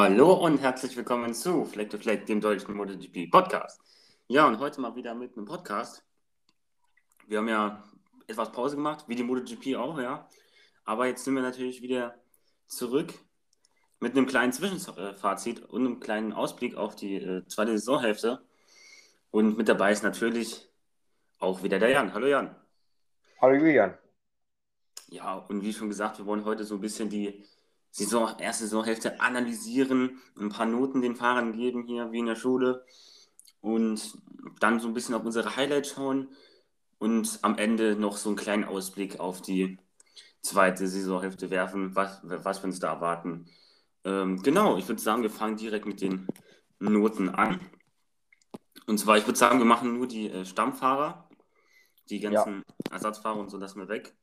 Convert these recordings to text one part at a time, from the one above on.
Hallo und herzlich willkommen zu Fleck to Fleck, dem deutschen MotoGP Podcast. Ja, und heute mal wieder mit einem Podcast. Wir haben ja etwas Pause gemacht, wie die MotoGP auch, ja. Aber jetzt sind wir natürlich wieder zurück mit einem kleinen Zwischenfazit und einem kleinen Ausblick auf die äh, zweite Saisonhälfte. Und mit dabei ist natürlich auch wieder der Jan. Hallo Jan. Hallo Julian. Ja, und wie schon gesagt, wir wollen heute so ein bisschen die Saison, erste Saisonhälfte analysieren, ein paar Noten den Fahrern geben hier, wie in der Schule. Und dann so ein bisschen auf unsere Highlights schauen und am Ende noch so einen kleinen Ausblick auf die zweite Saisonhälfte werfen, was, was wir uns da erwarten. Ähm, genau, ich würde sagen, wir fangen direkt mit den Noten an. Und zwar, ich würde sagen, wir machen nur die äh, Stammfahrer, die ganzen ja. Ersatzfahrer und so lassen wir weg.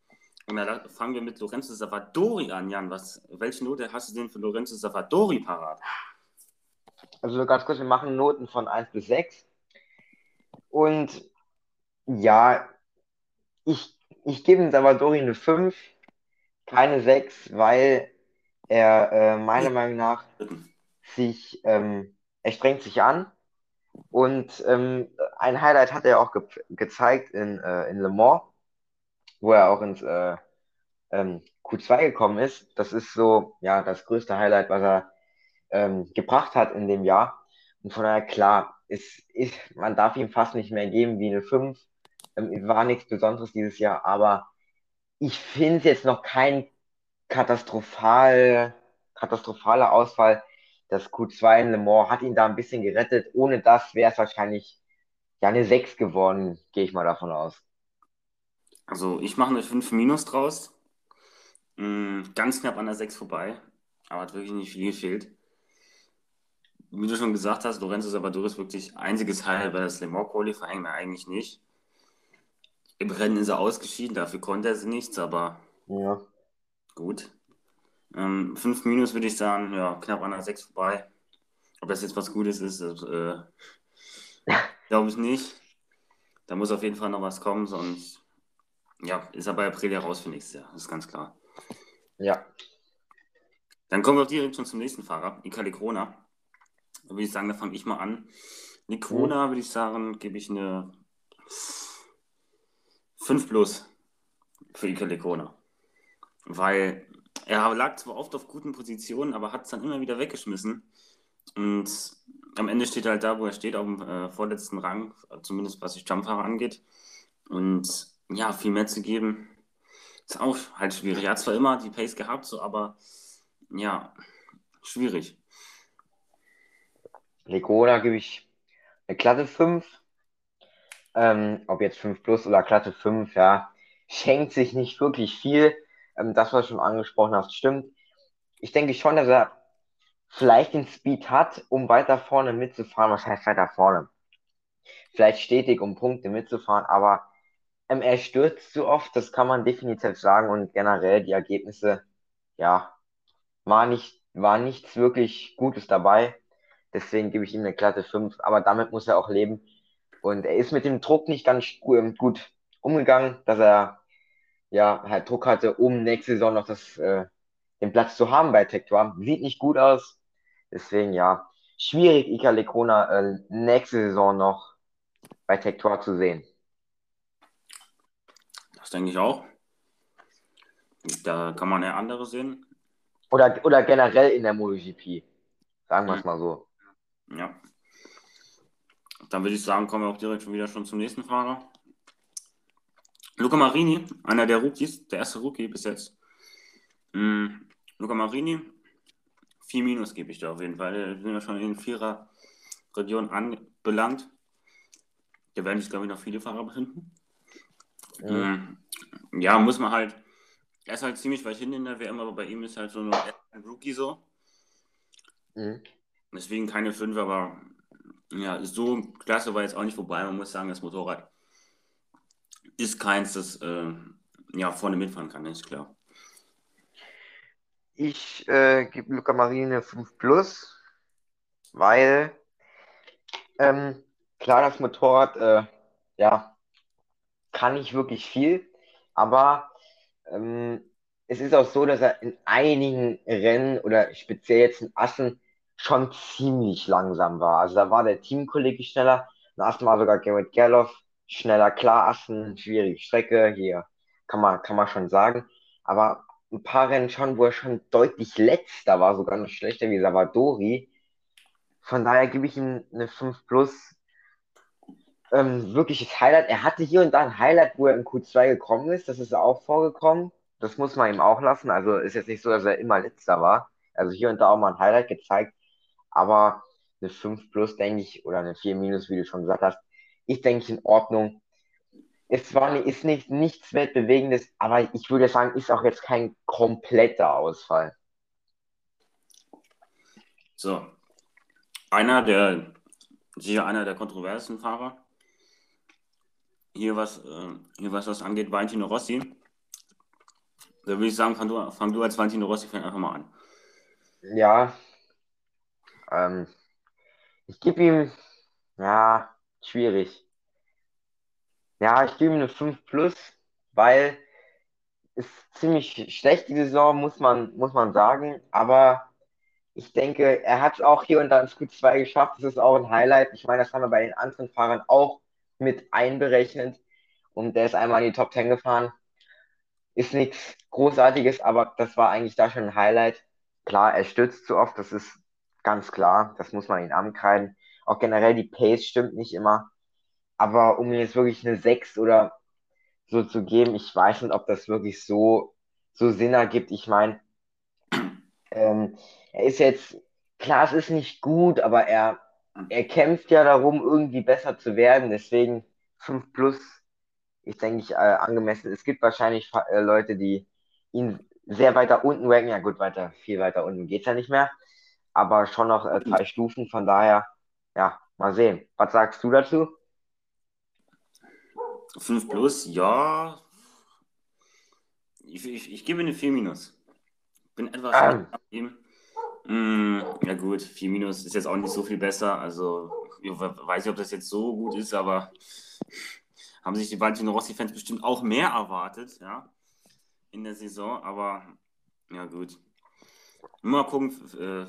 Und dann fangen wir mit Lorenzo Savadori an, Jan. Was, welche Note hast du denn für Lorenzo Savadori parat? Also ganz kurz, wir machen Noten von 1 bis 6. Und ja, ich, ich gebe dem Savadori eine 5, keine 6, weil er äh, meiner Meinung nach sich, ähm, er strengt sich an. Und ähm, ein Highlight hat er auch ge gezeigt in, äh, in Le Mans wo er auch ins äh, ähm, Q2 gekommen ist. Das ist so, ja, das größte Highlight, was er ähm, gebracht hat in dem Jahr. Und von daher, klar, ist, ist, man darf ihm fast nicht mehr geben wie eine 5. Ähm, war nichts Besonderes dieses Jahr, aber ich finde es jetzt noch kein katastrophal, katastrophaler Ausfall. Das Q2 in Le Mans hat ihn da ein bisschen gerettet. Ohne das wäre es wahrscheinlich ja eine 6 geworden, gehe ich mal davon aus. Also ich mache eine 5 Minus draus. Mhm, ganz knapp an der 6 vorbei. Aber hat wirklich nicht viel gefehlt. Wie du schon gesagt hast, Lorenzo Salvador ist wirklich einziges Highlight, weil das Le Mans Qualifying mir eigentlich nicht. Im Rennen ist er ausgeschieden, dafür konnte er nichts, aber ja. gut. 5 ähm, Minus würde ich sagen, ja, knapp an der 6 vorbei. Ob das jetzt was Gutes ist, äh, glaube ich nicht. Da muss auf jeden Fall noch was kommen, sonst ja, ist aber Aprilia raus für nächstes Jahr, das ist ganz klar. Ja. Dann kommen wir direkt schon zum nächsten Fahrer, Ikali Krona. Da würde ich sagen, da fange ich mal an. Nikrona, mhm. würde ich sagen, gebe ich eine 5 plus für Ikali Krona. Weil er lag zwar oft auf guten Positionen, aber hat es dann immer wieder weggeschmissen. Und am Ende steht er halt da, wo er steht, auf dem äh, vorletzten Rang, zumindest was die Jumpfahrer angeht. Und ja, viel mehr zu geben, ist auch halt schwierig. Er hat zwar immer die Pace gehabt, so, aber ja, schwierig. Legona gebe ich eine glatte 5. Ähm, ob jetzt 5 plus oder glatte 5, ja, schenkt sich nicht wirklich viel. Ähm, das, was du schon angesprochen hast, stimmt. Ich denke schon, dass er vielleicht den Speed hat, um weiter vorne mitzufahren. Was heißt weiter vorne? Vielleicht stetig, um Punkte mitzufahren, aber ähm, er stürzt zu oft, das kann man definitiv sagen. Und generell die Ergebnisse, ja, war, nicht, war nichts wirklich Gutes dabei. Deswegen gebe ich ihm eine glatte 5. Aber damit muss er auch leben. Und er ist mit dem Druck nicht ganz ähm, gut umgegangen, dass er ja halt Druck hatte, um nächste Saison noch das, äh, den Platz zu haben bei Tektor. Sieht nicht gut aus. Deswegen ja, schwierig, Ika Lekona äh, nächste Saison noch bei Tektor zu sehen. Das denke ich auch. Da kann man ja andere sehen. Oder, oder generell in der MotoGP. Sagen wir es mal so. Ja. Dann würde ich sagen, kommen wir auch direkt schon wieder schon zum nächsten Fahrer. Luca Marini, einer der Rookies, der erste Rookie bis jetzt. Mhm. Luca Marini, 4 Minus gebe ich da auf jeden Fall. Wir sind ja schon in vierer Region anbelangt. Da werden sich, glaube ich, noch viele Fahrer befinden. Ja. ja, muss man halt. Er ist halt ziemlich weit hin in der WM, aber bei ihm ist halt so ein Rookie so. Mhm. Deswegen keine 5, aber ja, so klasse war jetzt auch nicht vorbei. Man muss sagen, das Motorrad ist keins, das äh, ja, vorne mitfahren kann, ist klar. Ich äh, gebe Luca Marine 5 Plus, weil ähm, klar, das Motorrad äh, ja, kann nicht wirklich viel, aber ähm, es ist auch so, dass er in einigen Rennen oder speziell jetzt in Assen schon ziemlich langsam war. Also da war der Teamkollege schneller, dann Assen war sogar Garrett Gerloff schneller. Klar, Assen, schwierige Strecke, hier kann man, kann man schon sagen. Aber ein paar Rennen schon, wo er schon deutlich letzter war, sogar noch schlechter wie Savadori. Von daher gebe ich ihm eine 5 plus. Ähm, wirkliches Highlight. Er hatte hier und da ein Highlight, wo er in Q2 gekommen ist. Das ist auch vorgekommen. Das muss man ihm auch lassen. Also ist jetzt nicht so, dass er immer letzter war. Also hier und da auch mal ein Highlight gezeigt. Aber eine 5 plus, denke ich, oder eine 4 minus, wie du schon gesagt hast, ist, denke ich, in Ordnung. Es war, ist nicht, nichts Weltbewegendes, aber ich würde sagen, ist auch jetzt kein kompletter Ausfall. So. Einer der, sicher einer der kontroversen Fahrer. Hier was, äh, hier was das angeht, Valentino Rossi. Da würde ich sagen, fang du, fang du als Valentino Rossi-Fan einfach mal an. Ja, ähm, ich gebe ihm, ja, schwierig. Ja, ich gebe ihm eine 5 plus, weil ist ziemlich schlecht die Saison, muss man, muss man sagen. Aber ich denke, er hat es auch hier und da ins Q2 geschafft. Das ist auch ein Highlight. Ich meine, das haben wir bei den anderen Fahrern auch mit einberechnet. Und der ist einmal in die Top 10 gefahren. Ist nichts Großartiges, aber das war eigentlich da schon ein Highlight. Klar, er stürzt zu oft, das ist ganz klar. Das muss man ihn ankreiden. Auch generell die Pace stimmt nicht immer. Aber um ihm jetzt wirklich eine 6 oder so zu geben, ich weiß nicht, ob das wirklich so, so Sinn ergibt. Ich meine, ähm, er ist jetzt, klar, es ist nicht gut, aber er, er kämpft ja darum, irgendwie besser zu werden. Deswegen 5 plus ist, denke ich, äh, angemessen. Es gibt wahrscheinlich äh, Leute, die ihn sehr weiter unten ranken. Ja gut, weiter, viel weiter unten geht es ja nicht mehr. Aber schon noch äh, drei Stufen. Von daher, ja, mal sehen. Was sagst du dazu? 5 plus, ja. Ich, ich, ich gebe eine 4 minus. Bin etwas ähm. Mm, ja gut, 4 minus ist jetzt auch nicht so viel besser. Also ich weiß nicht, ob das jetzt so gut ist, aber haben sich die Valentino Rossi-Fans bestimmt auch mehr erwartet, ja, in der Saison. Aber ja gut. Mal gucken, äh,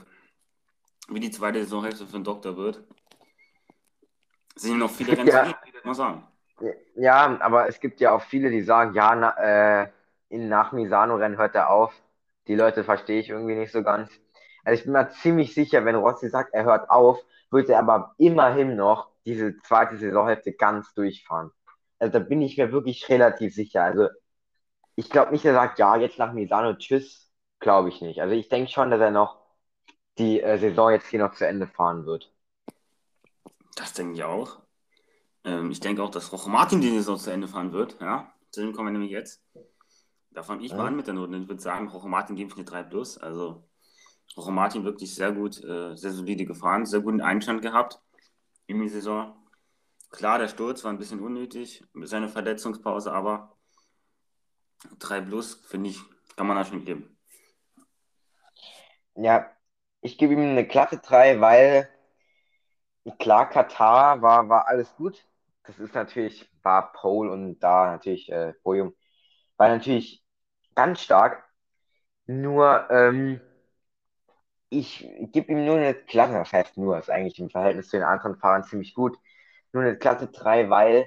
wie die zweite Saisonhälfte für den Doktor wird. Es sind noch viele Rennen ja. mal sagen. Ja, aber es gibt ja auch viele, die sagen, ja, na, äh, in, nach Misano-Rennen hört er auf. Die Leute verstehe ich irgendwie nicht so ganz. Also ich bin mir ziemlich sicher, wenn Rossi sagt, er hört auf, wird er aber immerhin noch diese zweite Saisonhälfte ganz durchfahren. Also da bin ich mir wirklich relativ sicher. Also ich glaube nicht, er sagt, ja, jetzt nach Misano, tschüss, glaube ich nicht. Also ich denke schon, dass er noch die äh, Saison jetzt hier noch zu Ende fahren wird. Das denke ich auch. Ähm, ich denke auch, dass Roche Martin die Saison zu Ende fahren wird. Ja, zu dem kommen wir nämlich jetzt. Da fange ich ja. mal an mit der Note. Ich würde sagen, Roche Martin gebe ich eine 3 plus. Also Roche Martin wirklich sehr gut, äh, sehr solide gefahren, sehr guten Einstand gehabt in die Saison. Klar, der Sturz war ein bisschen unnötig, seine Verletzungspause, aber 3 plus, finde ich, kann man da schon geben. Ja, ich gebe ihm eine glatte 3, weil klar, Katar war, war alles gut das ist natürlich, war Pole und da natürlich äh, Podium, war natürlich ganz stark. Nur, ähm, ich gebe ihm nur eine Klasse, das heißt nur, ist eigentlich im Verhältnis zu den anderen Fahrern ziemlich gut, nur eine Klasse 3, weil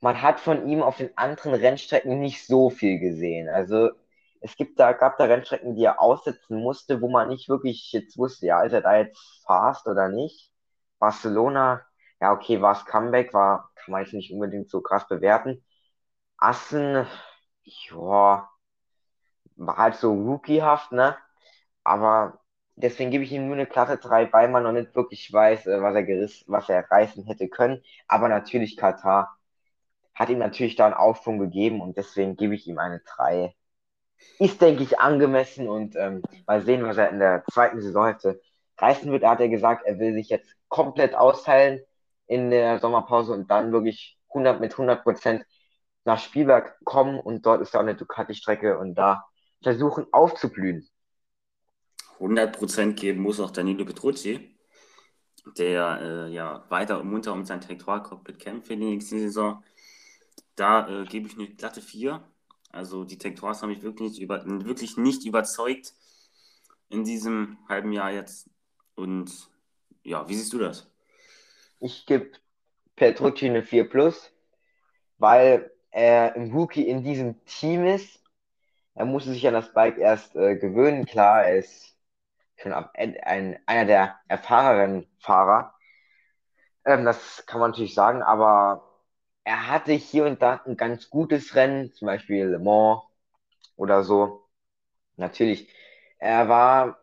man hat von ihm auf den anderen Rennstrecken nicht so viel gesehen. Also es gibt da, gab da Rennstrecken, die er aussetzen musste, wo man nicht wirklich jetzt wusste, ja, ist er da jetzt fast oder nicht. Barcelona ja, okay, war es Comeback, war, kann man jetzt nicht unbedingt so krass bewerten. Assen, ja, war halt so rookiehaft, ne? Aber deswegen gebe ich ihm nur eine Klasse 3, weil man noch nicht wirklich weiß, äh, was er gerissen, was er reißen hätte können. Aber natürlich Katar hat ihm natürlich da einen Aufschwung gegeben und deswegen gebe ich ihm eine 3. Ist, denke ich, angemessen und ähm, mal sehen, was er in der zweiten Saisonhälfte reißen wird. Er hat ja gesagt, er will sich jetzt komplett austeilen in der Sommerpause und dann wirklich 100 mit 100 Prozent nach Spielberg kommen und dort ist ja auch eine Ducati-Strecke und da versuchen aufzublühen. 100 Prozent geben muss auch Danilo Petrucci, der äh, ja weiter und munter um sein Tektoral-Cockpit kämpft für die nächste Saison. Da äh, gebe ich eine glatte 4. Also die Tektorals haben mich wirklich nicht, über, wirklich nicht überzeugt in diesem halben Jahr jetzt Und ja, wie siehst du das? Ich gebe Petrucci eine 4 Plus, weil er im Rookie in diesem Team ist. Er musste sich an das Bike erst äh, gewöhnen. Klar, er ist schon ein, einer der erfahreneren Fahrer. Ähm, das kann man natürlich sagen, aber er hatte hier und da ein ganz gutes Rennen, zum Beispiel Le Mans oder so. Natürlich, er war,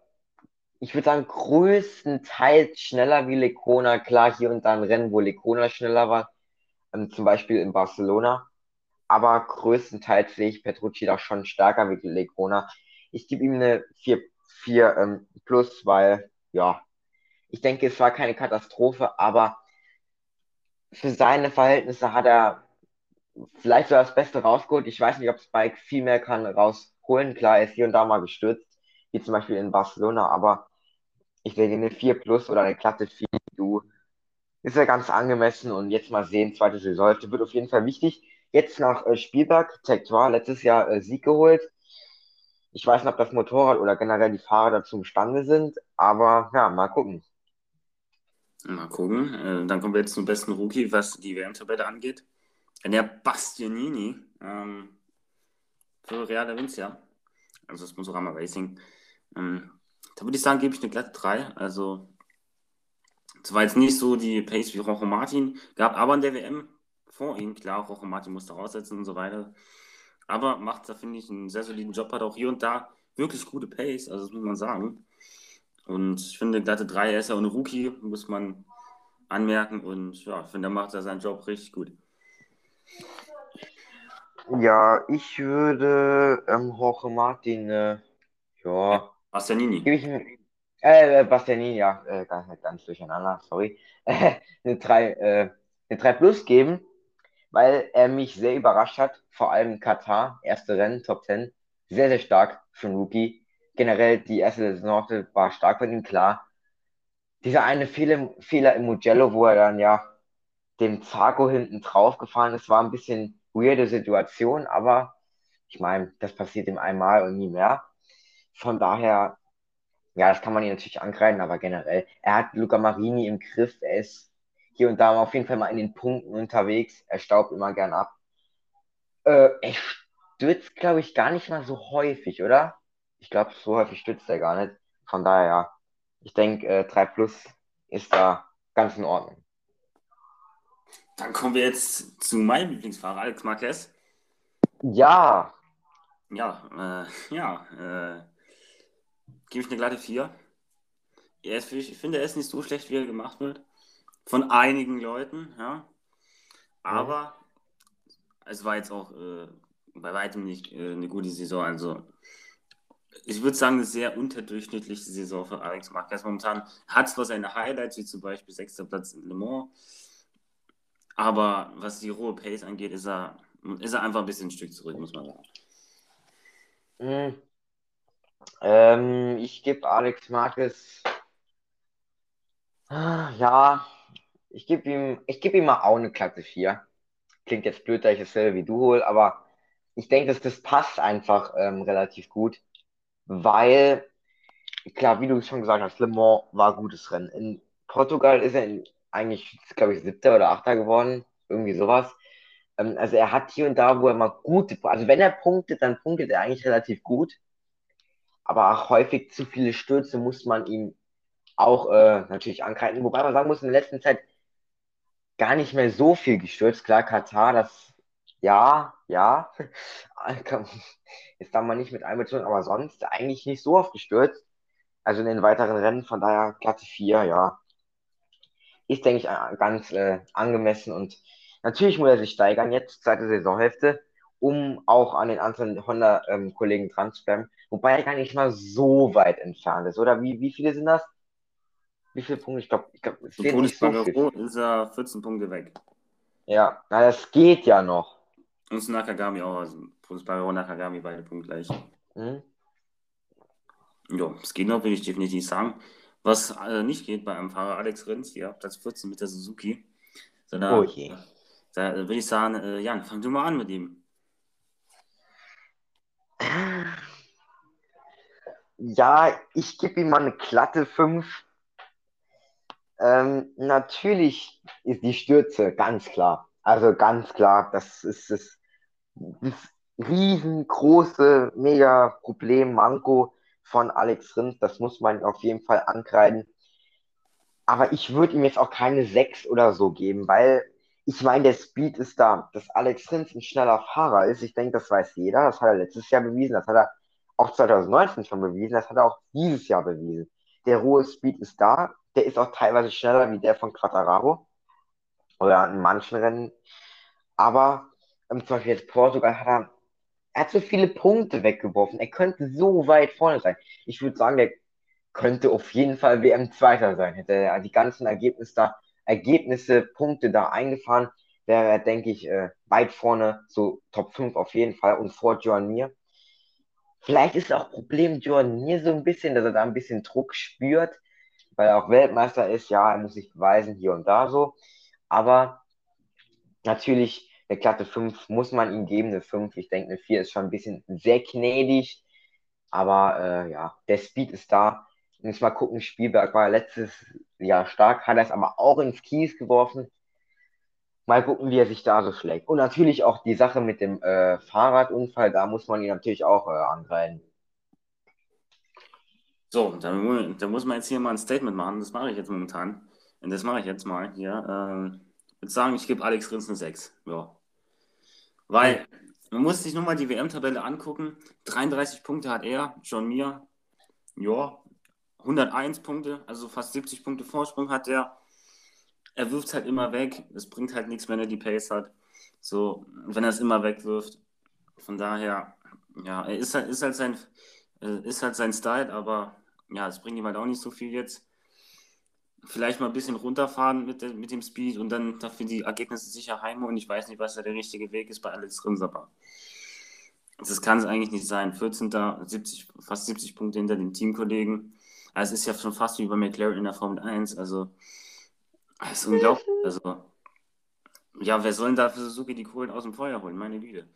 ich würde sagen, größtenteils schneller wie Lecona. Klar, hier und da ein Rennen, wo Lecona schneller war, ähm, zum Beispiel in Barcelona. Aber größtenteils sehe ich Petrucci da schon stärker wie Lecona. Ich gebe ihm eine 4, 4 ähm, plus, weil, ja, ich denke, es war keine Katastrophe, aber für seine Verhältnisse hat er vielleicht so das Beste rausgeholt. Ich weiß nicht, ob Spike viel mehr kann rausholen. Klar, er ist hier und da mal gestürzt, wie zum Beispiel in Barcelona, aber ich denke, eine 4 plus oder eine glatte 4, du, ist ja ganz angemessen und jetzt mal sehen, zweite Saisonhälfte wird auf jeden Fall wichtig. Jetzt nach äh, Spielberg, Tektor, letztes Jahr äh, Sieg geholt. Ich weiß nicht, ob das Motorrad oder generell die Fahrer dazu imstande sind, aber ja, mal gucken. Mal gucken. Äh, dann kommen wir jetzt zum besten Rookie, was die WM-Tabelle angeht. Der Bastianini ähm, für Real Vincia, also das Motorama Racing. Ähm, da würde ich sagen, gebe ich eine glatte 3. Also, es war jetzt nicht so die Pace wie Rojo Martin, gab aber in der WM vor ihm, klar, Rojo Martin musste raussetzen und so weiter. Aber macht da, finde ich, einen sehr soliden Job, hat auch hier und da wirklich gute Pace, also das muss man sagen. Und ich finde, glatte 3, er ist ja auch ein Rookie, muss man anmerken. Und ja, ich finde, er macht da seinen Job richtig gut. Ja, ich würde ähm, Jorge Martin, äh, ja. Bastianini. Gebe ich äh, Bastianini, ja, äh, ganz, ganz durcheinander, sorry. eine 3 äh, eine 3 Plus geben, weil er mich sehr überrascht hat. Vor allem Katar, erste Rennen, Top 10. Sehr, sehr stark für einen Rookie generell die erste Saison war stark bei ihm, klar. Dieser eine Fehler, Fehler im Mugello, wo er dann ja dem Zago hinten drauf gefahren ist, war ein bisschen weirde Situation, aber ich meine, das passiert ihm einmal und nie mehr. Von daher, ja, das kann man ihn natürlich angreifen, aber generell, er hat Luca Marini im Griff, er ist hier und da auf jeden Fall mal in den Punkten unterwegs, er staubt immer gern ab. Äh, er stürzt, glaube ich, gar nicht mal so häufig, oder? Ich glaube, so häufig stützt er gar nicht. Von daher, ja, ich denke, äh, 3 Plus ist da ganz in Ordnung. Dann kommen wir jetzt zu meinem Lieblingsfahrer, Alex Marquez. Ja. Ja, äh, ja, äh, gebe ich eine glatte 4. Er ist, ich finde, er ist nicht so schlecht, wie er gemacht wird. Von einigen Leuten, ja. Aber ja. es war jetzt auch äh, bei weitem nicht äh, eine gute Saison. Also ich würde sagen, eine sehr unterdurchschnittliche Saison für Alex Marquez. Momentan hat zwar seine Highlights, wie zum Beispiel sechster Platz in Le Mans, aber was die rohe Pace angeht, ist er, ist er einfach ein bisschen ein Stück zurück, muss man sagen. Mhm. Ähm, ich gebe Alex Marquez, ah, ja, ich gebe ihm, ich ihm mal auch eine Klasse 4. Klingt jetzt blöd, da ich dasselbe wie du hole, aber ich denke, dass das passt einfach ähm, relativ gut weil, klar, wie du schon gesagt hast, Le Mans war ein gutes Rennen. In Portugal ist er in, eigentlich, glaube ich, siebter oder achter geworden, irgendwie sowas. Ähm, also er hat hier und da, wo er mal gute, also wenn er punktet, dann punktet er eigentlich relativ gut. Aber auch häufig zu viele Stürze muss man ihm auch äh, natürlich angreifen. Wobei man sagen muss, in der letzten Zeit gar nicht mehr so viel gestürzt. Klar, Katar, das ja, ja. Ist da mal nicht mit einbezogen, aber sonst eigentlich nicht so oft gestürzt. Also in den weiteren Rennen, von daher Klasse 4, ja. Ist, denke ich, ganz äh, angemessen und natürlich muss er sich steigern jetzt, zweite Saisonhälfte, um auch an den anderen Honda-Kollegen ähm, dran zu bleiben. Wobei er gar nicht mal so weit entfernt ist, oder? Wie, wie viele sind das? Wie viele Punkte? Ich glaube, ich glaub, es fehlt nicht so viel. ist er 14 Punkte weg. Ja, na, das geht ja noch. Und Nakagami auch. Also Fußballer und Nakagami beide punktgleich. Mhm. Ja, es geht noch, will ich definitiv sagen. Was äh, nicht geht bei einem Fahrer Alex Rins, ja, Platz 14 mit der Suzuki. So, da, oh je. Da würde ich sagen, äh, Jan, fang du mal an mit ihm. Ja, ich gebe ihm mal eine glatte 5, Ähm, natürlich ist die Stürze ganz klar. Also ganz klar, das ist das, das riesengroße, mega Problem, Manko von Alex Rins. Das muss man auf jeden Fall ankreiden. Aber ich würde ihm jetzt auch keine 6 oder so geben, weil ich meine, der Speed ist da. Dass Alex Rins ein schneller Fahrer ist, ich denke, das weiß jeder. Das hat er letztes Jahr bewiesen, das hat er auch 2019 schon bewiesen, das hat er auch dieses Jahr bewiesen. Der rohe Speed ist da, der ist auch teilweise schneller wie der von Quattararo oder in manchen Rennen. Aber ähm, zum Beispiel jetzt Portugal hat er, er hat so viele Punkte weggeworfen. Er könnte so weit vorne sein. Ich würde sagen, der könnte auf jeden Fall WM-Zweiter sein. Hätte er die ganzen Ergebnisse da, Ergebnisse, Punkte da eingefahren, wäre er, denke ich, äh, weit vorne, so Top 5 auf jeden Fall und vor Joan Mir. Vielleicht ist auch Problem Jordan Mir so ein bisschen, dass er da ein bisschen Druck spürt, weil er auch Weltmeister ist. Ja, er muss sich beweisen, hier und da so. Aber natürlich, eine glatte 5 muss man ihm geben, eine 5. Ich denke, eine 4 ist schon ein bisschen sehr gnädig. Aber äh, ja, der Speed ist da. Muss mal gucken, Spielberg war letztes Jahr stark, hat er es aber auch ins Kies geworfen. Mal gucken, wie er sich da so schlägt. Und natürlich auch die Sache mit dem äh, Fahrradunfall, da muss man ihn natürlich auch äh, angreifen. So, da, da, muss man jetzt hier mal ein Statement machen. Das mache ich jetzt momentan. Und das mache ich jetzt mal hier. Äh, ich würde sagen, ich gebe Alex Rins eine 6. Ja. Weil man muss sich nur mal die WM-Tabelle angucken. 33 Punkte hat er, John Mir. Ja, 101 Punkte, also fast 70 Punkte Vorsprung hat er er wirft halt immer weg. Es bringt halt nichts, wenn er die Pace hat. So, wenn er es immer wegwirft. Von daher, ja, er ist halt, ist halt sein, äh, ist halt sein Style, aber ja, es bringt ihm halt auch nicht so viel jetzt. Vielleicht mal ein bisschen runterfahren mit, mit dem Speed und dann dafür die Ergebnisse sicher heimholen. Ich weiß nicht, was da der richtige Weg ist bei Alex Rins, aber das kann es eigentlich nicht sein. 14. 70, fast 70 Punkte hinter dem Teamkollegen. Also es ist ja schon fast wie bei McLaren in der Formel 1. Also das ist unglaublich. Also, ja, wer soll denn da für Suzuki die Kohlen aus dem Feuer holen? Meine Güte.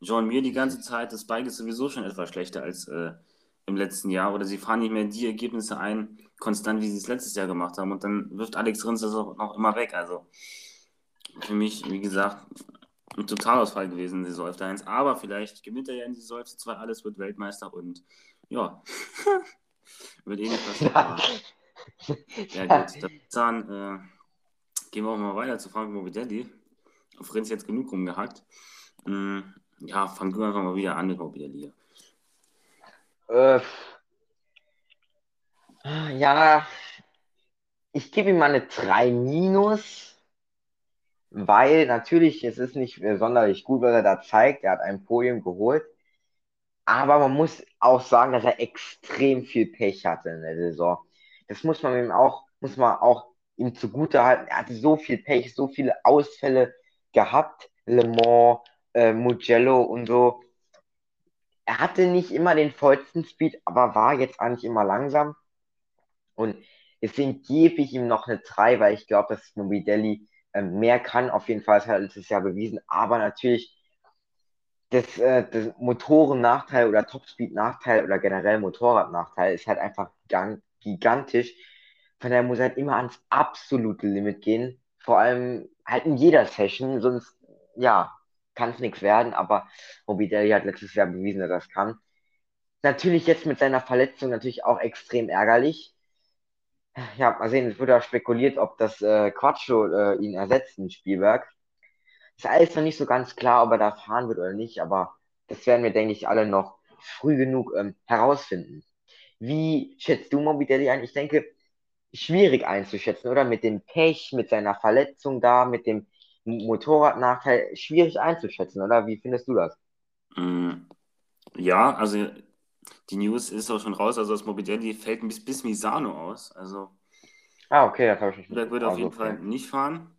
John Mir die ganze Zeit, das Bike ist sowieso schon etwas schlechter als äh, im letzten Jahr. Oder sie fahren nicht mehr die Ergebnisse ein, konstant, wie sie es letztes Jahr gemacht haben. Und dann wirft Alex Rins das auch noch immer weg. Also, für mich, wie gesagt, ein Totalausfall gewesen Saison 1. Aber vielleicht gewinnt er ja in die Saison 2 alles, wird Weltmeister und ja, wird eh nicht passieren. ja, gut, dann äh, Gehen wir auch mal weiter zu Frank Morbidelli. Auf Renz jetzt genug rumgehackt. Mm, ja, fang du einfach mal wieder an mit Morbidelli. Äh, ja, ich gebe ihm mal eine 3 minus, weil natürlich, es ist nicht sonderlich gut, was er da zeigt. Er hat ein Podium geholt. Aber man muss auch sagen, dass er extrem viel Pech hatte in der Saison. Das muss man ihm auch, muss man auch ihm zugutehalten. Er hatte so viel Pech, so viele Ausfälle gehabt. Le Mans, äh, Mugello und so. Er hatte nicht immer den vollsten Speed, aber war jetzt eigentlich immer langsam. Und deswegen gebe ich ihm noch eine 3, weil ich glaube, dass Mobidelli äh, mehr kann. Auf jeden Fall, hat er letztes Jahr bewiesen. Aber natürlich, das, äh, das Motorennachteil oder Topspeed-Nachteil oder generell Motorradnachteil ist halt einfach gigantisch von daher muss er halt immer ans absolute Limit gehen. Vor allem halt in jeder Session, sonst, ja, kann es nichts werden, aber Morbidelli hat letztes Jahr bewiesen, dass er das kann. Natürlich jetzt mit seiner Verletzung natürlich auch extrem ärgerlich. Ja, mal sehen, es wurde auch spekuliert, ob das äh, Quattro äh, ihn ersetzt in Spielberg. Ist alles noch nicht so ganz klar, ob er da fahren wird oder nicht, aber das werden wir, denke ich, alle noch früh genug ähm, herausfinden. Wie schätzt du Morbidelli ein? Ich denke, schwierig einzuschätzen, oder? Mit dem Pech, mit seiner Verletzung da, mit dem Motorradnachteil, schwierig einzuschätzen, oder? Wie findest du das? Mm, ja, also die News ist auch schon raus, also das Morbidelli fällt bis, bis Misano aus. Also ah, okay, das habe ich nicht. Der wird also, auf jeden okay. Fall nicht fahren.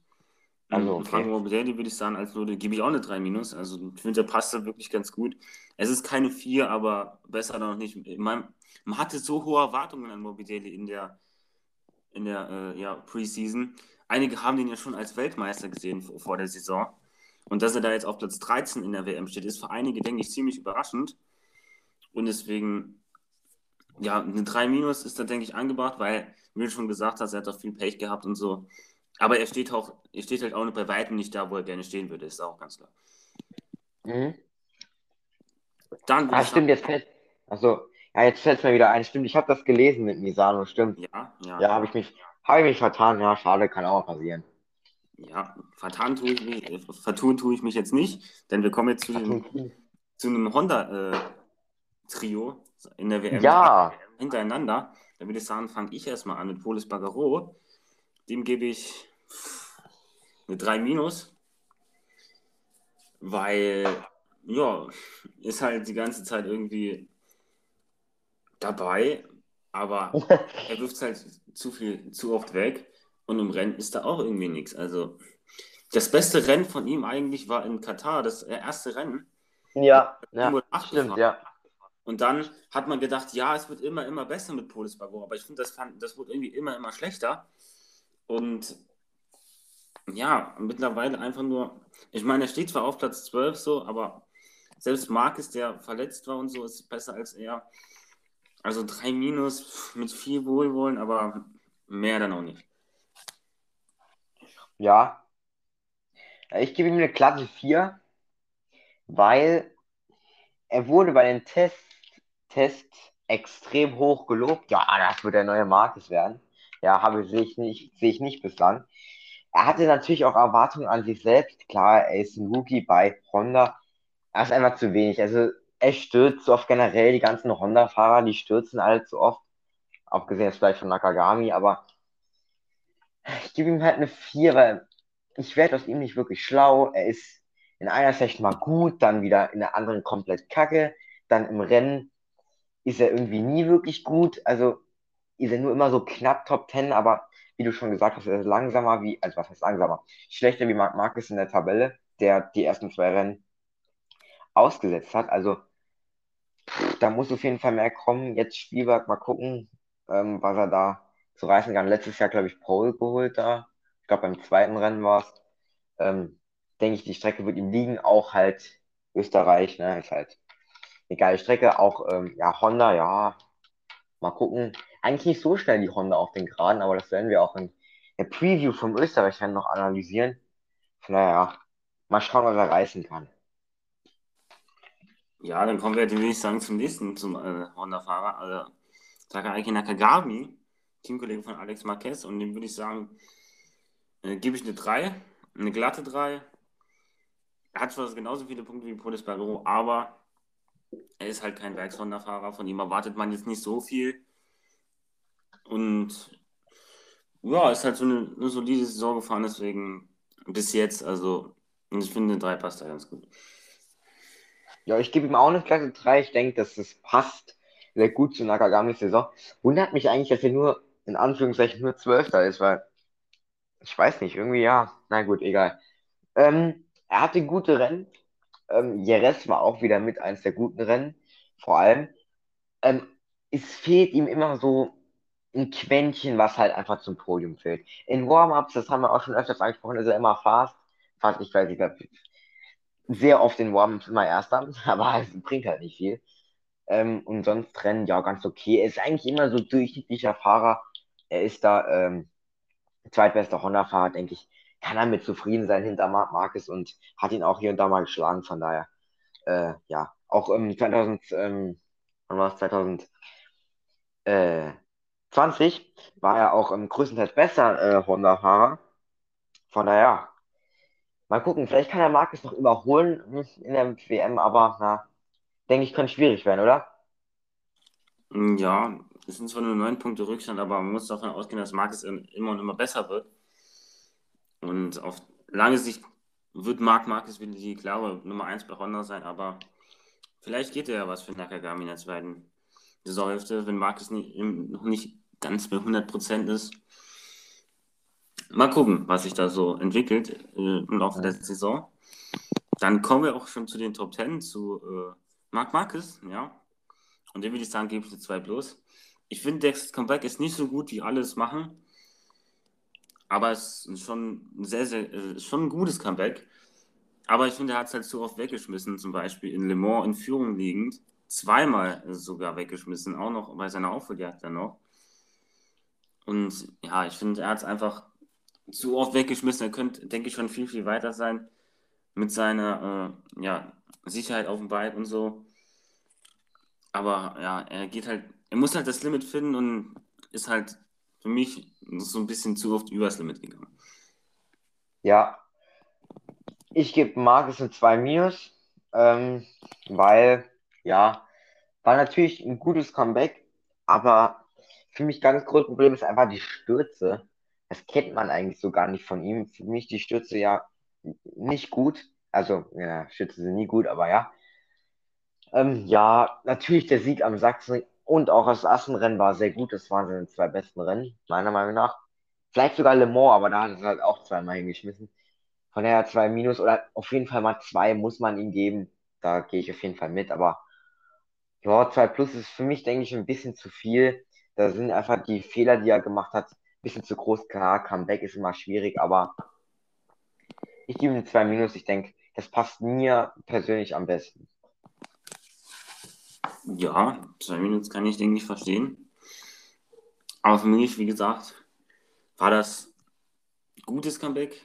Also, okay. Franco Morbidelli würde ich sagen, als Note gebe ich auch eine 3 minus. Also ich finde, der passt da wirklich ganz gut. Es ist keine 4, aber besser noch nicht. Man, man hatte so hohe Erwartungen an Morbidelli in der in der äh, ja, Preseason. Einige haben den ja schon als Weltmeister gesehen vor der Saison. Und dass er da jetzt auf Platz 13 in der WM steht, ist für einige, denke ich, ziemlich überraschend. Und deswegen Ja, eine 3 minus ist da, denke ich, angebracht, weil, wie du schon gesagt hast, er hat auch viel Pech gehabt und so. Aber er steht auch, er steht halt auch noch bei weitem nicht da, wo er gerne stehen würde, ist auch ganz klar. Mhm. Dann Ah, stimmt, jetzt fällt. Also, ja, jetzt fällt mir wieder ein. Stimmt, ich habe das gelesen mit Misano, stimmt. Ja, ja. Ja, habe ich mich, habe ich mich vertan. Ja, schade, kann auch passieren. Ja, vertan tue ich mich, äh, vertun tue ich mich jetzt nicht, denn wir kommen jetzt zu, dem, zu einem Honda-Trio in der WM Ja, hintereinander. Da würde ich sagen, fange ich erstmal an mit Polis Bagaro. Dem gebe ich eine 3 minus, weil, ja, ist halt die ganze Zeit irgendwie dabei, aber er wirft halt zu viel, zu oft weg und im Rennen ist da auch irgendwie nichts. Also das beste Rennen von ihm eigentlich war in Katar, das erste Rennen. ja, ja, 708 stimmt, gefahren. ja. Und dann hat man gedacht, ja, es wird immer, immer besser mit Polis Bagor, aber ich finde, das, fand- das wurde irgendwie immer, immer schlechter. Und ja, mittlerweile einfach nur, ich meine, er steht zwar auf Platz 12 so, aber selbst Marcus, der verletzt war und so, ist besser als er. Also 3 Minus mit viel Wohlwollen, aber mehr dann auch nicht. Ja. Ich gebe ihm eine glatte 4, weil er wurde bei den Tests, Tests extrem hoch gelobt. Ja, das wird der neue Marcus werden. Ja, habe sehe ich nicht, sehe ich nicht bislang. Er hatte natürlich auch Erwartungen an sich selbst. Klar, er ist ein Rookie bei Honda. Er ist einfach zu wenig. Also er stürzt so oft generell. Die ganzen Honda-Fahrer, die stürzen alle zu oft. Abgesehen jetzt vielleicht von Nakagami, aber ich gebe ihm halt eine 4, weil ich werde aus ihm nicht wirklich schlau. Er ist in einer Session mal gut, dann wieder in der anderen komplett kacke. Dann im Rennen ist er irgendwie nie wirklich gut. Also ist er nur immer so knapp Top 10, aber wie du schon gesagt hast, er ist langsamer wie, also was heißt langsamer? Schlechter wie Marc Marquez in der Tabelle, der die ersten zwei Rennen ausgesetzt hat. Also da muss auf jeden Fall mehr kommen. Jetzt Spielberg mal gucken, ähm, was er da zu reißen kann. Letztes Jahr, glaube ich, Pole geholt da. Ich glaube, beim zweiten Rennen war es. Ähm, denke ich, die Strecke wird ihm liegen. Auch halt Österreich, ne, ist halt eine geile Strecke. Auch, ähm, ja, Honda, ja, mal gucken. Eigentlich nicht so schnell die Honda auf den Geraden, aber das werden wir auch in der Preview vom Österreich-Rennen noch analysieren. Von daher, mal schauen, was er reißen kann. Ja, dann kommen wir, will ich sagen, zum nächsten, zum äh, Honda-Fahrer, also Takaaki Nakagami, Teamkollege von Alex Marquez, und dem würde ich sagen, äh, gebe ich eine 3, eine glatte 3. Er hat zwar genauso viele Punkte wie Polis Bagaro, aber er ist halt kein Werks-Honda-Fahrer, von ihm erwartet man jetzt nicht so viel. Und ja, ist halt so eine, eine solide Saison gefahren, deswegen bis jetzt, also ich finde, eine 3 passt da ganz gut. Ja, ich gebe ihm auch eine Klasse 3. Ich denke, dass es passt sehr gut zu Nakagamis Saison. Wundert mich eigentlich, dass er nur, in Anführungszeichen, nur Zwölfter ist, weil ich weiß nicht, irgendwie ja. Na gut, egal. Ähm, er hatte gute Rennen. Ähm, Jerez war auch wieder mit eins der guten Rennen. Vor allem. Ähm, es fehlt ihm immer so ein Quäntchen, was halt einfach zum Podium fehlt. In Warm-Ups, das haben wir auch schon öfters angesprochen, ist er immer fast. Fast, ich weiß nicht, sehr oft in Warm-Ups immer Erster, aber es bringt halt nicht viel. Ähm, und sonst Rennen, ja, ganz okay. Er ist eigentlich immer so durchschnittlicher Fahrer. Er ist da ähm, zweitbester Honda-Fahrer, denke ich. Kann er mit zufrieden sein hinter Marc Marquez und hat ihn auch hier und da mal geschlagen. Von daher, äh, ja, auch im 2000, ähm, wann war es, 2020 war er auch im größtenteils besser äh, Honda-Fahrer. Von daher, mal gucken, vielleicht kann er Marquez noch überholen in der WM, aber na, denke ich, könnte schwierig werden, oder? Ja, es sind zwar nur neun Punkte Rückstand, aber man muss davon ausgehen, dass Marcus immer und immer besser wird. Und auf lange Sicht wird Marc Marquez wieder die klare Nummer 1 bei Honda sein, aber vielleicht geht ja was für Nakagami in der zweiten Saisonhälfte, wenn Marcus nicht, noch nicht ganz bei 100% ist. Mal gucken, was sich da so entwickelt äh, im Laufe der Saison. Dann kommen wir auch schon zu den Top 10, zu äh, Marc Marquez, ja. Und dem würde ich sagen, gebe ich eine 2 plus. Ich finde, das Comeback ist nicht so gut, wie alle es machen. Aber es ist schon ein sehr, sehr, äh, schon ein gutes Comeback. Aber ich finde, er hat es halt so oft weggeschmissen, zum Beispiel in Le Mans in Führung liegend. zweimal sogar weggeschmissen, auch noch bei seiner Aufholjagd dann noch. Und ja, ich finde, er hat es einfach zu oft weggeschmissen. Er könnte, denke ich, schon viel, viel weiter sein mit seiner äh, ja, Sicherheit auf dem Bike und so. Aber ja, er geht halt, er muss halt das Limit finden und ist halt für mich so ein bisschen zu oft übers Limit gegangen. Ja, ich gebe Marcus ein 2 Minus, ähm, weil, ja, war natürlich ein gutes Comeback, aber für mich ganz großes Problem ist einfach die Stürze. Das kennt man eigentlich so gar nicht von ihm. Für mich die Stürze ja nicht gut. Also, ja, Stürze sind nie gut, aber ja. Ähm, ja, natürlich der Sieg am Sachsen und auch das Assenrennen war sehr gut. Das waren seine zwei besten Rennen, meiner Meinung nach. Vielleicht sogar Le Mans, aber da hat er halt auch zweimal hingeschmissen. Von daher zwei Minus oder auf jeden Fall mal zwei muss man ihm geben. Da gehe ich auf jeden Fall mit, aber ja, 2 Plus ist für mich, denke ich, ein bisschen zu viel. Da sind einfach die Fehler, die er gemacht hat, bisschen zu groß. Klar, Comeback ist immer schwierig, aber ich gebe ihm 2 Minus. Ich denke, das passt mir persönlich am besten. Ja, 2 Minus kann ich, denke ich, verstehen. Aber für mich, wie gesagt, war das gutes Comeback.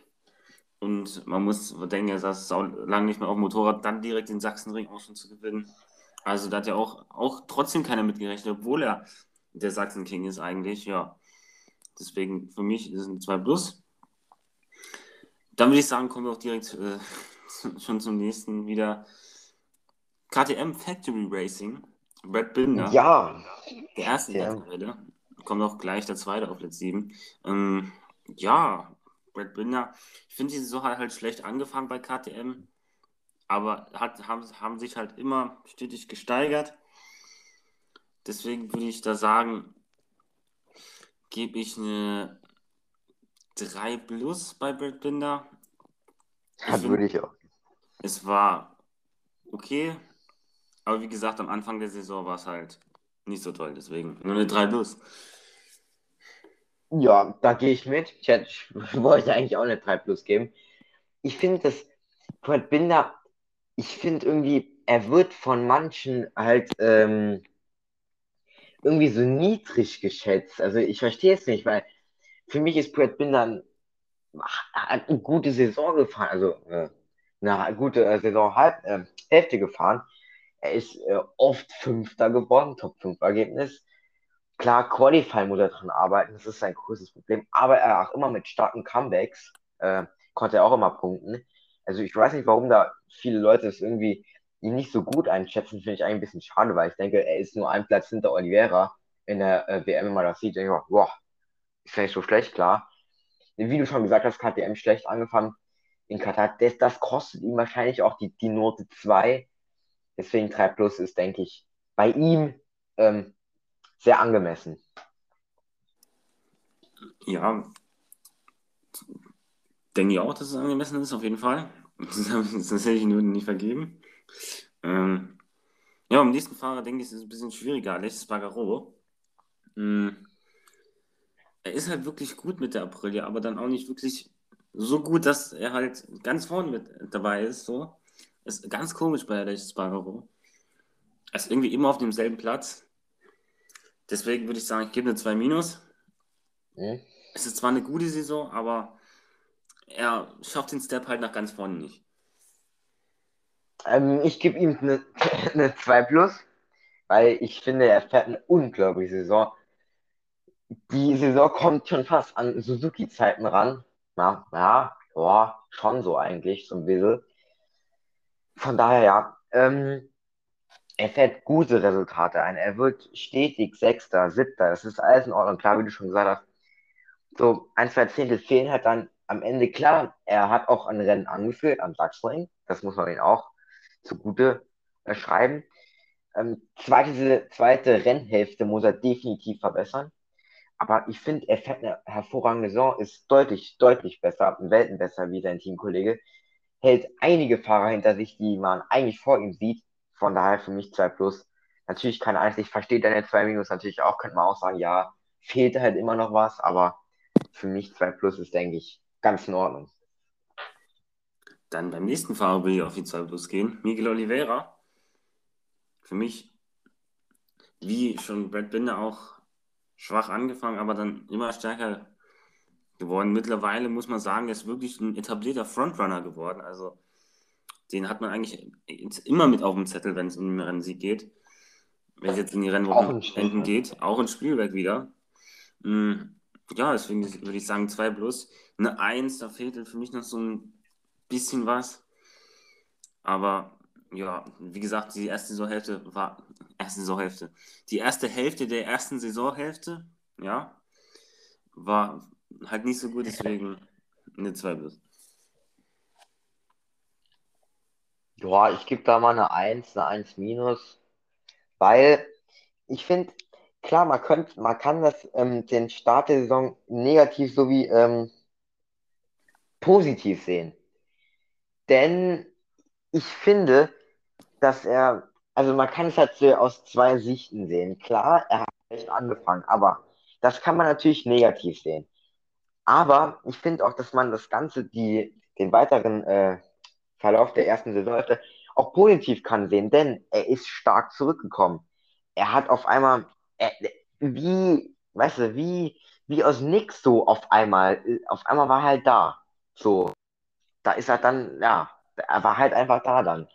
Und man muss denken, er saß lange nicht mehr auf dem Motorrad, dann direkt den Sachsenring auch schon zu gewinnen. Also da hat ja auch, auch trotzdem keiner mitgerechnet, obwohl er der Sachsen King ist eigentlich, ja. Deswegen für mich ist es ein 2 Plus. Dann würde ich sagen, kommen wir auch direkt äh, schon zum nächsten wieder. KTM Factory Racing. Brad Binder. Ja. Der erste ja. Tabelle. Kommt auch gleich der zweite auf Platz 7. Ähm, ja, Brad Binder. Ich finde, die Saison hat halt schlecht angefangen bei KTM aber hat, haben, haben sich halt immer stetig gesteigert. Deswegen würde ich da sagen, gebe ich eine 3 plus bei Brad Binder. Das würde ich auch. Es war okay, aber wie gesagt, am Anfang der Saison war es halt nicht so toll, deswegen nur eine 3 plus. Ja, da gehe ich mit. Ich, hätte, ich wollte eigentlich auch eine 3 plus geben. Ich finde, dass Brad Binder ich finde irgendwie, er wird von manchen halt ähm, irgendwie so niedrig geschätzt. Also ich verstehe es nicht, weil für mich ist Brad Binder hat eine gute Saison gefahren, also äh, eine gute äh, Saison halb, äh, Hälfte gefahren. Er ist äh, oft Fünfter geworden, Top 5 Ergebnis. Klar, Qualify muss er dran arbeiten, das ist sein größtes Problem, aber er auch immer mit starken Comebacks äh, konnte er auch immer punkten. Also ich weiß nicht, warum da viele Leute es irgendwie ihn nicht so gut einschätzen, finde ich eigentlich ein bisschen schade, weil ich denke, er ist nur ein Platz hinter Oliveira in der äh, WM, wenn man das sieht. Denke ich, boah, ist nicht so schlecht, klar. Wie du schon gesagt hast, KTM schlecht angefangen in Katar. Das, das kostet ihm wahrscheinlich auch die, die Note 2. Deswegen 3 Plus ist, denke ich, bei ihm ähm, sehr angemessen. Ja, denke ich auch, dass es angemessen ist, auf jeden Fall. Das, hätte ich nur nicht vergeben. Ähm, ja, am nächsten Fahrer denke ich, ist es ein bisschen schwieriger. Alexis Bagaro. Ähm, er ist halt wirklich gut mit der Aprilia, aber dann auch nicht wirklich so gut, dass er halt ganz vorne mit dabei ist. So. Ist ganz komisch bei Alexis Bagaro. Er ist irgendwie immer auf demselben Platz. Deswegen würde ich sagen, ich gebe eine 2 Minus. Mhm. Es ist zwar eine gute Saison, aber er schafft den Step halt nach ganz vorne nicht. Ähm, ich gebe ihm eine, eine 2 plus, weil ich finde, er fährt eine unglaubliche Saison. Die Saison kommt schon fast an Suzuki-Zeiten ran. Na, ja, ja, schon so eigentlich, so ein bisschen. Von daher, ja, ähm, er fährt gute Resultate ein. Er wird stetig Sechster, Siebter. Das ist alles in Ordnung. Klar, wie du schon gesagt hast, so ein, zwei Zehntel fehlen halt dann am Ende klar, er hat auch ein Rennen angeführt am Sachsenring. Das muss man ihn auch zugute äh, schreiben. Ähm, zweite, zweite Rennhälfte muss er definitiv verbessern. Aber ich finde, er fährt eine hervorragende Saison, ist deutlich, deutlich besser, Welten besser wie sein Teamkollege. Hält einige Fahrer hinter sich, die man eigentlich vor ihm sieht. Von daher für mich 2 plus. Natürlich keine Eins, ich verstehe deine 2 minus natürlich auch, könnte man auch sagen, ja, fehlt halt immer noch was, aber für mich 2 plus ist, denke ich, ganz in Ordnung. Dann beim nächsten Fahrer will ich auf die 2 Plus gehen. Miguel Oliveira. Für mich wie schon Brad Binder auch schwach angefangen, aber dann immer stärker geworden. Mittlerweile muss man sagen, er ist wirklich ein etablierter Frontrunner geworden. Also den hat man eigentlich immer mit auf dem Zettel, wenn es um den Rennsieg geht. Wenn es jetzt in die Rennwochenenden geht, auch in Spielberg wieder. Mm, ja, deswegen würde ich sagen 2 plus. Eine 1, da fehlt für mich noch so ein bisschen was. Aber ja, wie gesagt, die erste Saisonhälfte war erste Saisonhälfte. Die erste Hälfte der ersten Saisonhälfte, ja, war halt nicht so gut, deswegen eine 2 plus. Ja, ich gebe da mal eine 1, eine 1 minus, weil ich finde, klar, man könnte, man kann das, ähm, den Start der Saison negativ sowie ähm, positiv sehen. Denn ich finde, dass er, also man kann es halt so aus zwei Sichten sehen. Klar, er hat echt angefangen, aber das kann man natürlich negativ sehen. Aber ich finde auch, dass man das Ganze, die, den weiteren äh, Verlauf der ersten Saison auch positiv kann sehen, denn er ist stark zurückgekommen. Er hat auf einmal, wie, weißt du, wie, wie aus nix so auf einmal, auf einmal war er halt da. So, da ist er dann, ja, er war halt einfach da dann.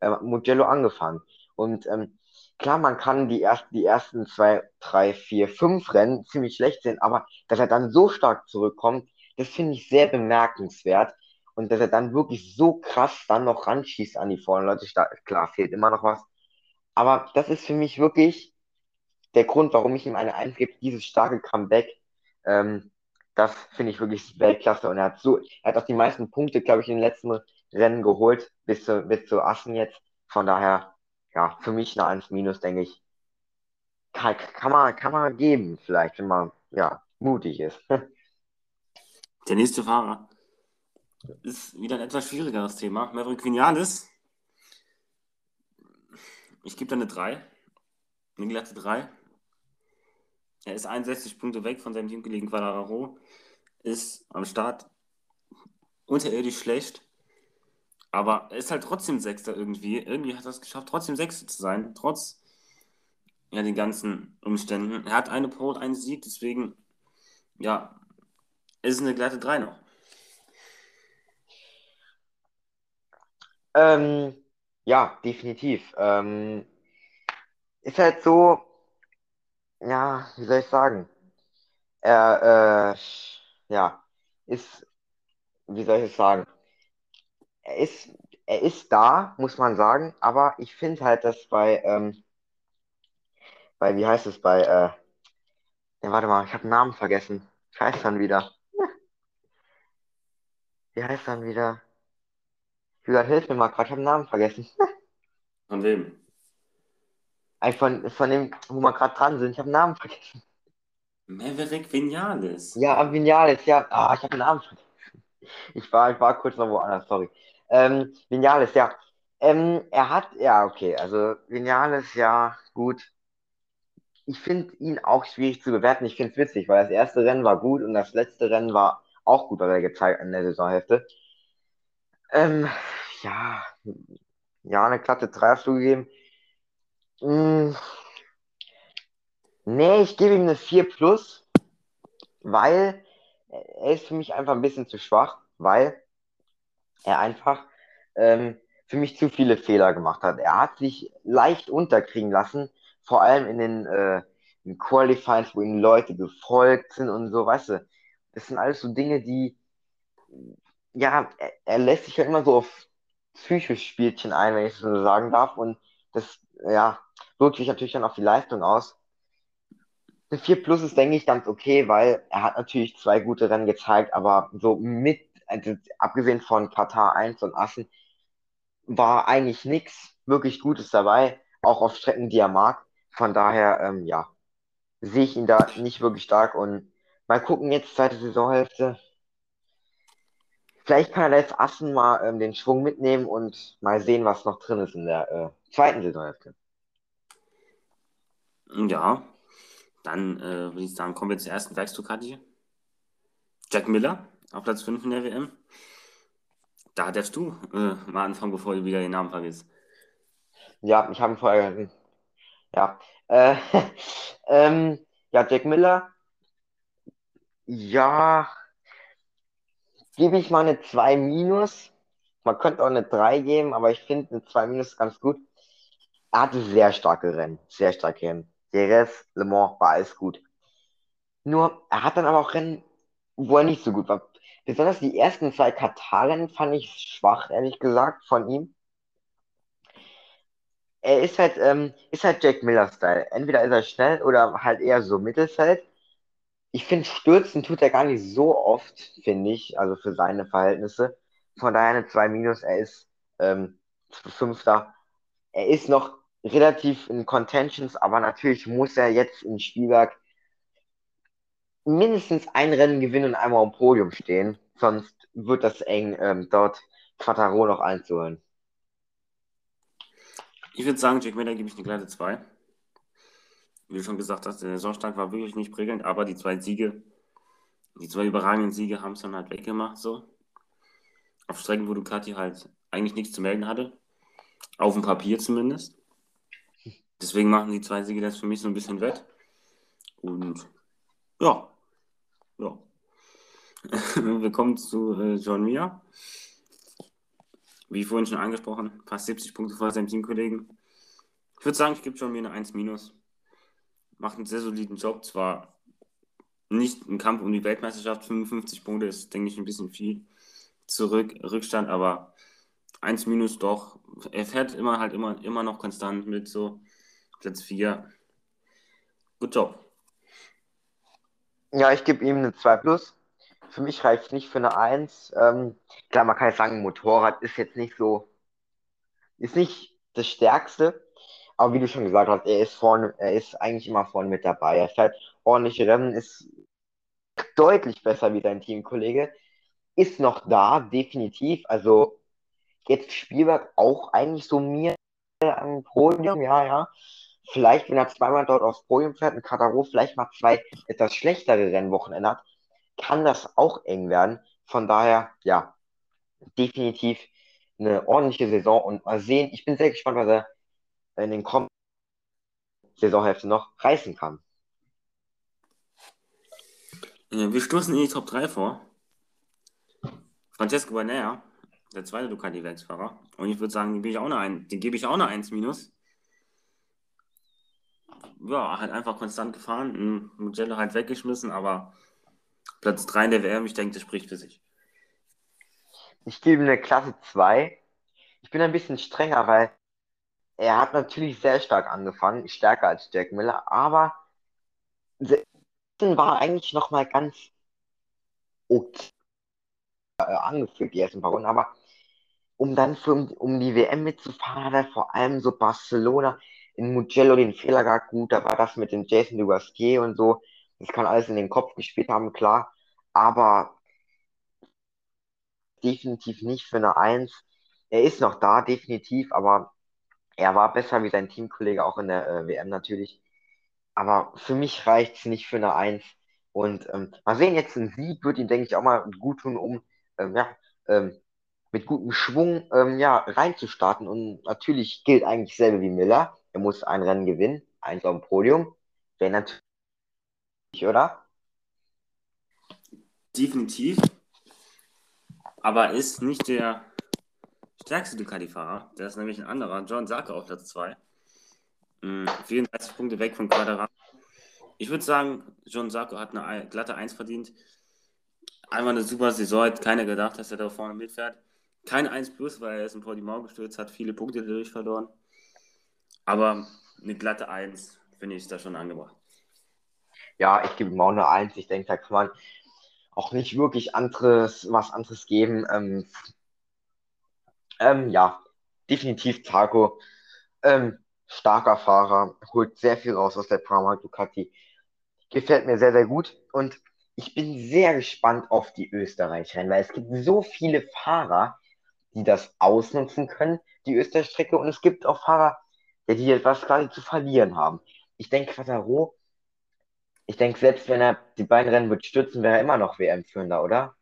Äh, Mugello angefangen. Und ähm, klar, man kann die, erst, die ersten zwei, drei, vier, fünf Rennen ziemlich schlecht sehen, aber dass er dann so stark zurückkommt, das finde ich sehr bemerkenswert. Und dass er dann wirklich so krass dann noch ranschießt an die vorne Leute, klar, fehlt immer noch was. Aber das ist für mich wirklich der Grund, warum ich ihm eine 1 gebe, dieses starke Comeback. Ähm, das finde ich wirklich Weltklasse. Und er hat so, er hat auch die meisten Punkte, glaube ich, in den letzten Rennen geholt, bis zu, bis zu Assen jetzt. Von daher, ja, für mich eine 1 minus, denke ich. Kann, kann, man, kann man geben, vielleicht, wenn man, ja, mutig ist. Der nächste Fahrer ist wieder ein etwas schwierigeres Thema. Maverick Vinales. Ich gebe da eine 3. Eine glatte 3. Er ist 61 Punkte weg von seinem Teamkollegen Quadraro. Ist am Start unterirdisch schlecht. Aber er ist halt trotzdem Sechster irgendwie. Irgendwie hat er es geschafft, trotzdem Sechster zu sein. Trotz ja, den ganzen Umständen. Er hat eine Pole, einen Sieg. Deswegen, ja, ist eine glatte 3 noch. Ähm, ja, definitiv. Ähm, ist halt so, ja, wie soll ich sagen? Er, äh, ja, ist, wie soll ich es sagen? Er ist, er ist da, muss man sagen, aber ich finde halt, dass bei, ähm, bei, wie heißt es, bei, äh, ja, warte mal, ich habe den Namen vergessen. Wie heißt dann wieder? Wie heißt dann wieder? Julian, hilf mir mal gerade, ich habe den Namen vergessen. Von wem? Von, von dem, wo wir gerade dran sind, ich habe den Namen vergessen. Maverick Vinales. Ja, Vinales, ja. Ah, ich habe den Namen vergessen. Ich war, ich war kurz noch woanders, sorry. Ähm, Vinales, ja. Ähm, er hat, ja, okay, also Vinales, ja, gut. Ich finde ihn auch schwierig zu bewerten. Ich finde es witzig, weil das erste Rennen war gut und das letzte Rennen war auch gut, weil er gezeigt in der Saisonhälfte. Ähm, ja, ja, eine glatte 3 hast du gegeben. Hm, nee, ich gebe ihm eine 4 plus, weil er ist für mich einfach ein bisschen zu schwach, weil er einfach ähm, für mich zu viele Fehler gemacht hat. Er hat sich leicht unterkriegen lassen, vor allem in den äh, in Qualifiers, wo ihm Leute gefolgt sind und so, weißt du. Das sind alles so Dinge, die, ja, er, er lässt sich ja immer so auf psychische Spielchen ein, wenn ich es so sagen darf. Und das, ja, wirkt sich natürlich dann auf die Leistung aus. Eine 4 Plus ist, denke ich, ganz okay, weil er hat natürlich zwei gute Rennen gezeigt, aber so mit, also abgesehen von Katar 1 und Assen, war eigentlich nichts wirklich Gutes dabei, auch auf Strecken, die er mag. Von daher, ähm, ja, sehe ich ihn da nicht wirklich stark und mal gucken jetzt, zweite Saisonhälfte. Vielleicht kann er jetzt Assen mal ähm, den Schwung mitnehmen und mal sehen, was noch drin ist in der äh, zweiten Saisonhälfte. Ja, dann äh, würde ich sagen, kommen wir zur ersten Werksducati. Jack Miller auf Platz 5 in der WM. Da darfst du äh, mal anfangen, bevor du wieder den Namen vergisst. Ja, ich habe ihn vorher. Ja. Äh, ähm, ja, Jack Miller, ja, gebe ich mal eine 2 minus. Man könnte auch eine 3 geben, aber ich finde eine 2 minus ganz gut. Er hatte sehr starke Rennen, sehr starke Rennen. Jerez, Le Mans war alles gut. Nur, er hat dann aber auch Rennen, wo er nicht so gut war. Besonders die ersten zwei Katar-Rennen fand ich schwach, ehrlich gesagt, von ihm. Er ist halt, ähm, ist halt Jack Miller-Style. Entweder ist er schnell oder halt eher so Mittelfeld. Ich finde, stürzen tut er gar nicht so oft, finde ich, also für seine Verhältnisse. Von daher eine 2 minus, er ist ähm, Fünfter. Er ist noch relativ in Contentions, aber natürlich muss er jetzt im Spielwerk mindestens ein Rennen gewinnen und einmal am Podium stehen. Sonst wird das eng, ähm, dort Quattaro noch einzuholen. Ich würde sagen, Jack Miller gebe ich eine glatte 2. Wie du schon gesagt hast, der Saisonstart war wirklich nicht prickelnd, aber die zwei Siege, die zwei überragenden Siege haben es dann halt weggemacht, so. Auf Strecken, wo Ducati halt eigentlich nichts zu melden hatte. Auf dem Papier zumindest. Deswegen machen die zwei Siege das für mich so ein bisschen wett. Und ja, ja. Wir kommen zu äh, John Mia. Wie vorhin schon angesprochen, fast 70 Punkte vor seinem Teamkollegen. Ich würde sagen, ich gebe John Mia eine 1 Macht einen sehr soliden Job. Zwar nicht ein Kampf um die Weltmeisterschaft, 55 Punkte ist, denke ich, ein bisschen viel zurück, Rückstand, aber 1 minus doch. Er fährt immer halt immer, immer noch konstant mit so Platz 4. Gut Job. Ja, ich gebe ihm eine 2 plus. Für mich reicht nicht für eine 1. Ähm, klar, man kann jetzt sagen, Motorrad ist jetzt nicht so, ist nicht das Stärkste. Aber wie du schon gesagt hast, er ist vorne, er ist eigentlich immer vorne mit dabei. Er fährt ordentliche Rennen, ist deutlich besser wie sein Teamkollege. Ist noch da, definitiv. Also jetzt Spielwerk auch eigentlich so mir am Podium, ja, ja. Vielleicht, wenn er zweimal dort aufs Podium fährt, ein Kataro vielleicht mal zwei etwas schlechtere Rennwochenende hat, kann das auch eng werden. Von daher, ja, definitiv eine ordentliche Saison und mal sehen. Ich bin sehr gespannt, was er in den kommenden Saisonhälfte noch reißen kann. Wir stoßen in die Top 3 vor. Francesco Banea, der zweite Ducati-Werksfahrer. Und ich würde sagen, den gebe ich auch eine 1, den gebe ich auch eine 1 minus. Ja, halt einfach konstant gefahren, Mugello halt weggeschmissen, aber Platz 3 in der WM, ich denke, das spricht für sich. Ich gebe eine Klasse 2. Ich bin ein bisschen strenger, weil er hat natürlich sehr stark angefangen, stärker als Jack Miller, aber war eigentlich noch mal ganz okay angeführt, die ersten paar Runden, aber um dann für, um die WM mitzufahren, hat er vor allem so Barcelona in Mugello den Fehler gehabt. Gut, da war das mit dem Jason Dugasquier und so. Das kann alles in den Kopf gespielt haben, klar. Aber definitiv nicht für eine Eins. Er ist noch da, definitiv, aber er war besser wie sein Teamkollege auch in der äh, WM natürlich. Aber für mich reicht es nicht für eine Eins. Und ähm, mal sehen, jetzt ein Sieg wird ihm, denke ich, auch mal gut tun, um ähm, ja, ähm, mit gutem Schwung ähm, ja, reinzustarten. Und natürlich gilt eigentlich selber wie Miller. Er muss ein Rennen gewinnen, eins auf dem Podium. Wäre natürlich, oder? Definitiv. Aber ist nicht der stärkste Ducati-Fahrer. Der ist nämlich ein anderer, John Sarko auf Platz 2. 34 hm, Punkte weg von Quadra. Ich würde sagen, John Sarko hat eine glatte 1 verdient. Einmal eine super Saison, hat keiner gedacht, dass er da vorne mitfährt. Kein 1 plus, weil er ist in Portimao gestürzt, hat viele Punkte dadurch verloren. Aber eine glatte 1 finde ich da schon angebracht. Ja, ich gebe ihm auch eine 1. Ich denke, da kann man auch nicht wirklich anderes, was anderes geben. Ähm, ähm, ja, definitiv Taco. Ähm, starker Fahrer, holt sehr viel raus aus der Pramac Ducati. Gefällt mir sehr, sehr gut. Und ich bin sehr gespannt auf die Österreich-Rennen, weil es gibt so viele Fahrer, die das ausnutzen können, die Österreich-Strecke. Und es gibt auch Fahrer, die etwas quasi zu verlieren haben. Ich denke, Quattaro, ich denke, selbst wenn er die beiden Rennen wird stürzen, wäre er immer noch WM-Führender, oder?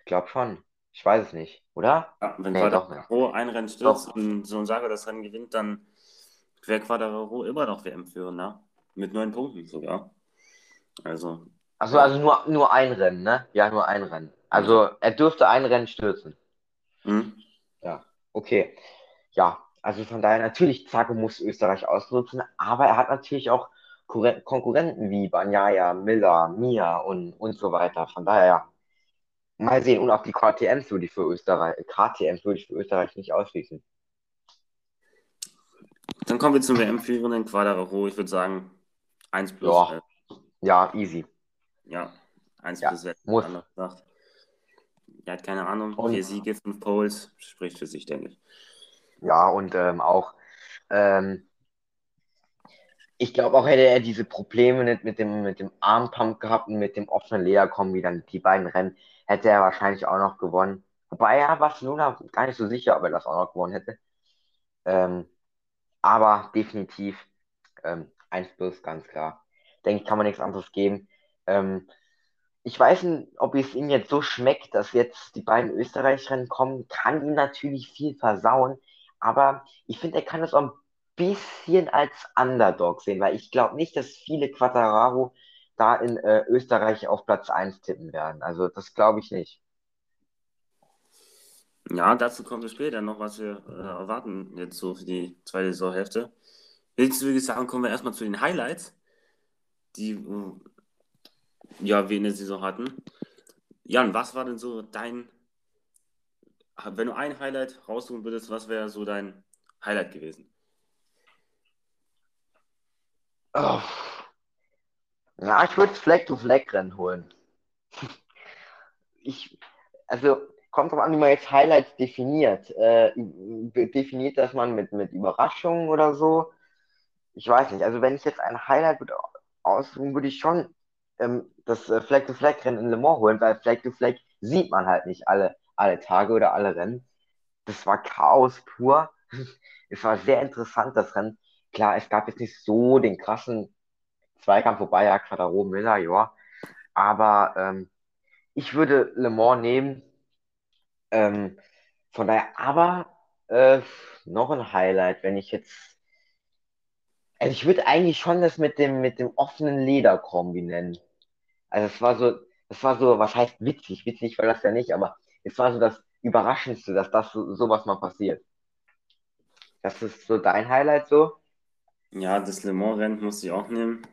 Ich glaube schon. Ich weiß es nicht, oder? Ja, wenn nee, Quattaro ein Rennen stürzt doch. und so ein Sager das Rennen gewinnt, dann wäre Quadraro immer noch WM-Führender. Mit neun Punkten sogar. Also. Also, also nur, nur ein Rennen, ne? Ja, nur ein Rennen. Also er dürfte ein Rennen stürzen. Mhm. Ja, okay. Ja, also von daher natürlich, Zago muss Österreich ausnutzen, aber er hat natürlich auch Kurre- Konkurrenten wie Banyaya, Miller, Mia und, und so weiter. Von daher, ja. Mal sehen. Und auch die KTMs würde ich für Österreich, KTMs würde ich für Österreich nicht ausschließen. Dann kommen wir zum WM-Führenden Quadraro. Ich würde sagen, 1 plus. Ja. Ja, easy. ja, 1 Ja, plus muss. anders gesagt. Er hat keine Ahnung. Und- Vier Siege, fünf Poles. Spricht für sich, denke ich. Ja, und ähm, auch, ähm, ich glaube auch hätte er diese Probleme nicht mit dem, mit dem Armpump gehabt und mit dem offenen Lederkombi, dann die beiden Rennen, hätte er wahrscheinlich auch noch gewonnen. Wobei ja Barcelona gar nicht so sicher, ob er das auch noch gewonnen hätte. Ähm, aber definitiv ähm, 1 plus, ganz klar. Denke ich, kann man nichts anderes geben. Ähm, ich weiß nicht, ob es ihm jetzt so schmeckt, dass jetzt die beiden Österreich-Rennen kommen, kann ihm natürlich viel versauen. Aber ich finde, er kann es auch ein bisschen als Underdog sehen, weil ich glaube nicht, dass viele Quattararo da in äh, Österreich auf Platz 1 tippen werden. Also das glaube ich nicht. Ja, dazu kommen wir später noch, was wir äh, erwarten jetzt so für die zweite Saisonhälfte. Jetzt würde ich sagen, kommen wir erstmal zu den Highlights, die äh, ja, wir in der Saison hatten. Jan, was war denn so dein, wenn du ein Highlight raussuchen würdest, was wäre so dein Highlight gewesen? Oh. Ja, ich würde Flag-to-Flag-Rennen holen. Ich, also, kommt drauf an, wie man jetzt Highlights definiert. Äh, definiert das man mit, mit Überraschungen oder so? Ich weiß nicht. Also, wenn ich jetzt ein Highlight würde aussuchen, würde ich schon ähm, das äh, Flag-to-Flag-Rennen in Le Mans holen, weil Flag-to-Flag sieht man halt nicht alle, alle Tage oder alle Rennen. Das war Chaos pur. Es war sehr interessant, das Rennen. Klar, es gab jetzt nicht so den krassen Zweikampf, wobei ja Quattaro Miller, ja. Aber ähm, ich würde Le Mans nehmen. Ähm, von daher, aber äh, noch ein Highlight, wenn ich jetzt. Also ich würde eigentlich schon das mit dem, mit dem offenen Lederkombi nennen. Also es war so, es war so, was heißt witzig? Witzig war das ja nicht, aber es war so das Überraschendste, dass das so, sowas mal passiert. Das ist so dein Highlight so? Ja, das Le Mans-Rennen musste ich auch nehmen.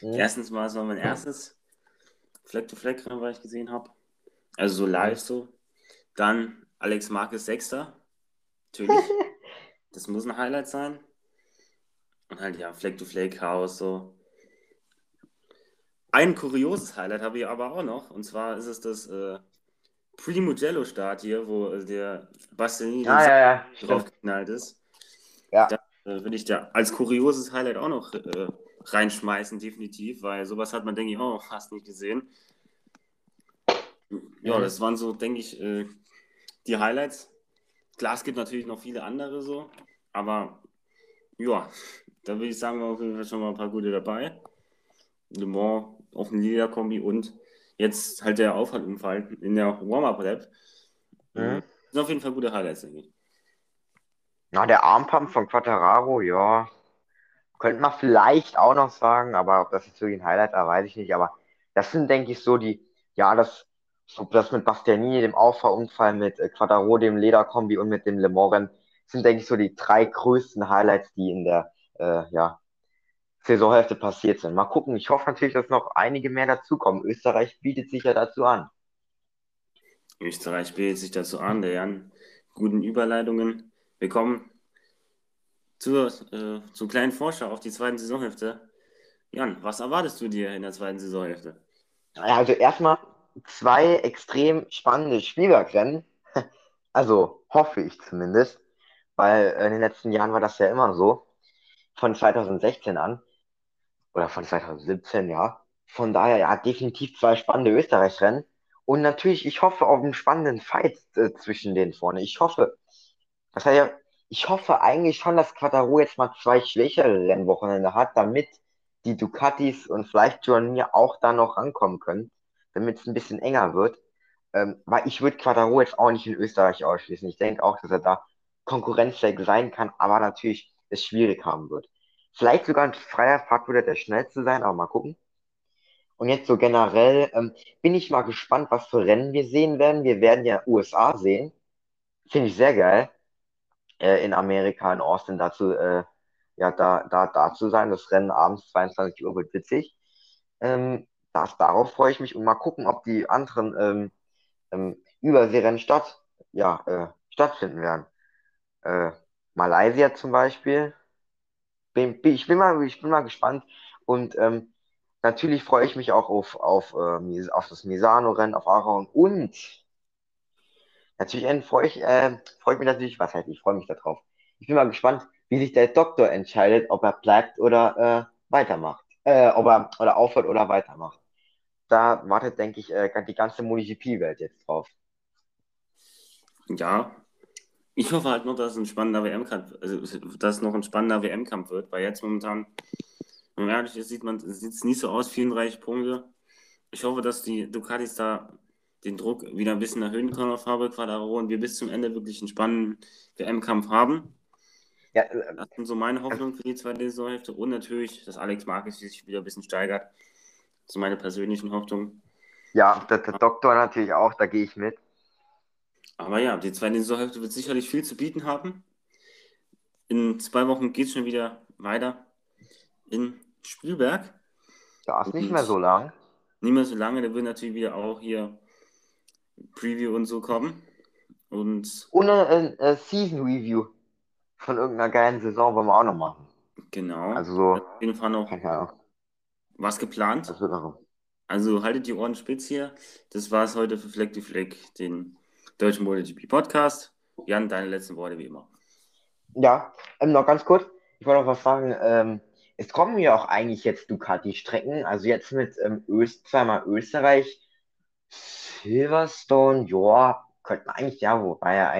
Hm? Erstens mal, es war mein erstes Fleck-to-Fleck-Rennen, was ich gesehen habe. Also so live so. Dann Alex Marquez Sechster. Natürlich. das muss ein Highlight sein. Und halt, ja, Fleck-to-Fleck-Chaos so. Ein kurioses Highlight habe ich aber auch noch. Und zwar ist es das äh, Primo-Jello-Start hier, wo äh, der Bastianini Ah, ja, ja, draufgeknallt ist. Ja. Da äh, würde ich da als kurioses Highlight auch noch äh, reinschmeißen, definitiv, weil sowas hat man, denke ich, auch fast nicht gesehen. Ja, das waren so, denke ich, äh, die Highlights. Klar, es gibt natürlich noch viele andere so, aber ja, da würde ich sagen, wir auf jeden Fall schon mal ein paar gute dabei. Le Mans auf dem Liga-Kombi und jetzt halt der Aufhaltunfall in der Warm-Up-Rap. Mhm. Das sind auf jeden Fall gute Highlights, denke ich. Na, der Armpump von Quattararo, ja. Könnte man vielleicht auch noch sagen, aber ob das jetzt wirklich ein Highlight war, weiß ich nicht. Aber das sind, denke ich, so die, ja, das, so das mit Bastianini, dem Auffahrunfall, mit äh, Quattaro, dem Lederkombi und mit dem Le Mans sind, denke ich, so die drei größten Highlights, die in der, äh, ja, Saisonhälfte passiert sind. Mal gucken. Ich hoffe natürlich, dass noch einige mehr dazukommen. Österreich bietet sich ja dazu an. Österreich bietet sich dazu an, der Jan. Guten Überleitungen. Wir kommen zur, äh, zur kleinen Vorschau auf die zweite Saisonhälfte. Jan, was erwartest du dir in der zweiten Saisonhälfte? Also erstmal zwei extrem spannende Spielbergrennen. Also hoffe ich zumindest, weil in den letzten Jahren war das ja immer so. Von 2016 an. Oder von 2017, ja. Von daher, ja, definitiv zwei spannende Österreich-Rennen. Und natürlich, ich hoffe auf einen spannenden Fight äh, zwischen denen vorne. Ich hoffe, das heißt ich hoffe eigentlich schon, dass Quattaro jetzt mal zwei schwächere Rennwochenende hat, damit die Ducatis und vielleicht Journey auch da noch rankommen können, damit es ein bisschen enger wird. Ähm, weil ich würde Quattaro jetzt auch nicht in Österreich ausschließen. Ich denke auch, dass er da konkurrenzfähig sein kann, aber natürlich es schwierig haben wird. Vielleicht sogar ein freier Fahrt würde der schnellste sein, aber mal gucken. Und jetzt so generell ähm, bin ich mal gespannt, was für Rennen wir sehen werden. Wir werden ja USA sehen. Finde ich sehr geil. Äh, in Amerika, in Austin dazu, äh, ja, da, da, da zu sein. Das Rennen abends 22 Uhr wird witzig. Ähm, das, darauf freue ich mich und mal gucken, ob die anderen ähm, ähm, Überseerennen statt, ja, äh, stattfinden werden. Äh, Malaysia zum Beispiel. Bin, bin, ich, bin mal, ich bin mal gespannt. Und ähm, natürlich freue ich mich auch auf, auf, äh, auf das Misano-Rennen, auf Aragon und natürlich freue ich, äh, freue ich mich natürlich, was heißt, ich freue mich darauf. Ich bin mal gespannt, wie sich der Doktor entscheidet, ob er bleibt oder äh, weitermacht. Äh, ob er oder aufhört oder weitermacht. Da wartet, denke ich, äh, die ganze MotoGP-Welt jetzt drauf. Ja, ich hoffe halt nur, dass es ein spannender WM-Kampf, also dass noch ein spannender WM-Kampf wird, weil jetzt momentan, wenn man ehrlich ist, sieht man, sieht es nicht so aus, 34 Punkte. Ich hoffe, dass die Ducatis da den Druck wieder ein bisschen erhöhen können auf Fabio Quadraro und wir bis zum Ende wirklich einen spannenden WM-Kampf haben. Ja, äh, das sind so meine Hoffnungen für die zweite Saisonhälfte und natürlich, dass Alex Marquez sich wieder ein bisschen steigert. So meine persönlichen Hoffnungen. Ja, der, der Doktor natürlich auch, da gehe ich mit. Aber ja, die zweite Saisonhälfte wird sicherlich viel zu bieten haben. In zwei Wochen geht es schon wieder weiter in Spielberg. Da ist nicht mehr so lang. Nicht mehr so lange, da wird natürlich wieder auch hier Preview und so kommen. Und Ohne äh, äh, Season Review von irgendeiner geilen Saison wollen wir auch noch machen. Genau. Also so. Auf jeden Fall noch was geplant. Also haltet die Ohren spitz hier. Das war es heute für Fleck die Fleck, den Deutschen MotoGP Podcast. Jan, deine letzten Worte wie immer. Ja, ähm, noch ganz kurz. Ich wollte noch was sagen. Ähm, es kommen ja auch eigentlich jetzt Ducati-Strecken. Also jetzt mit ähm, Öst, zweimal Österreich, Silverstone, ja, könnte man eigentlich, ja, wobei ja,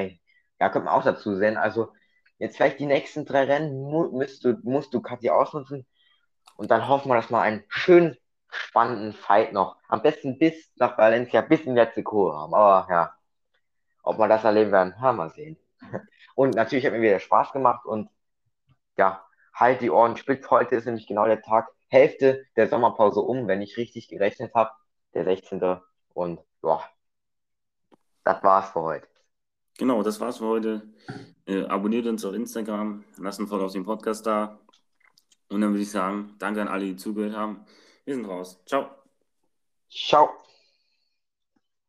ja, könnte man auch dazu sehen. Also jetzt vielleicht die nächsten drei Rennen mu musst, du, musst Ducati ausnutzen. Und dann hoffen wir, dass wir einen schönen, spannenden Fight noch, am besten bis nach Valencia, bis in letzte Kurve haben. Aber ja, ob wir das erleben werden, haben wir sehen. Und natürlich hat mir wieder Spaß gemacht und ja, halt die Ohren spitz. Heute ist nämlich genau der Tag, Hälfte der Sommerpause um, wenn ich richtig gerechnet habe, der 16. Und ja, das war's für heute. Genau, das war's für heute. Äh, abonniert uns auf Instagram, lasst ein Folge auf den Podcast da. Und dann würde ich sagen, danke an alle, die zugehört haben. Wir sind raus. Ciao. Ciao.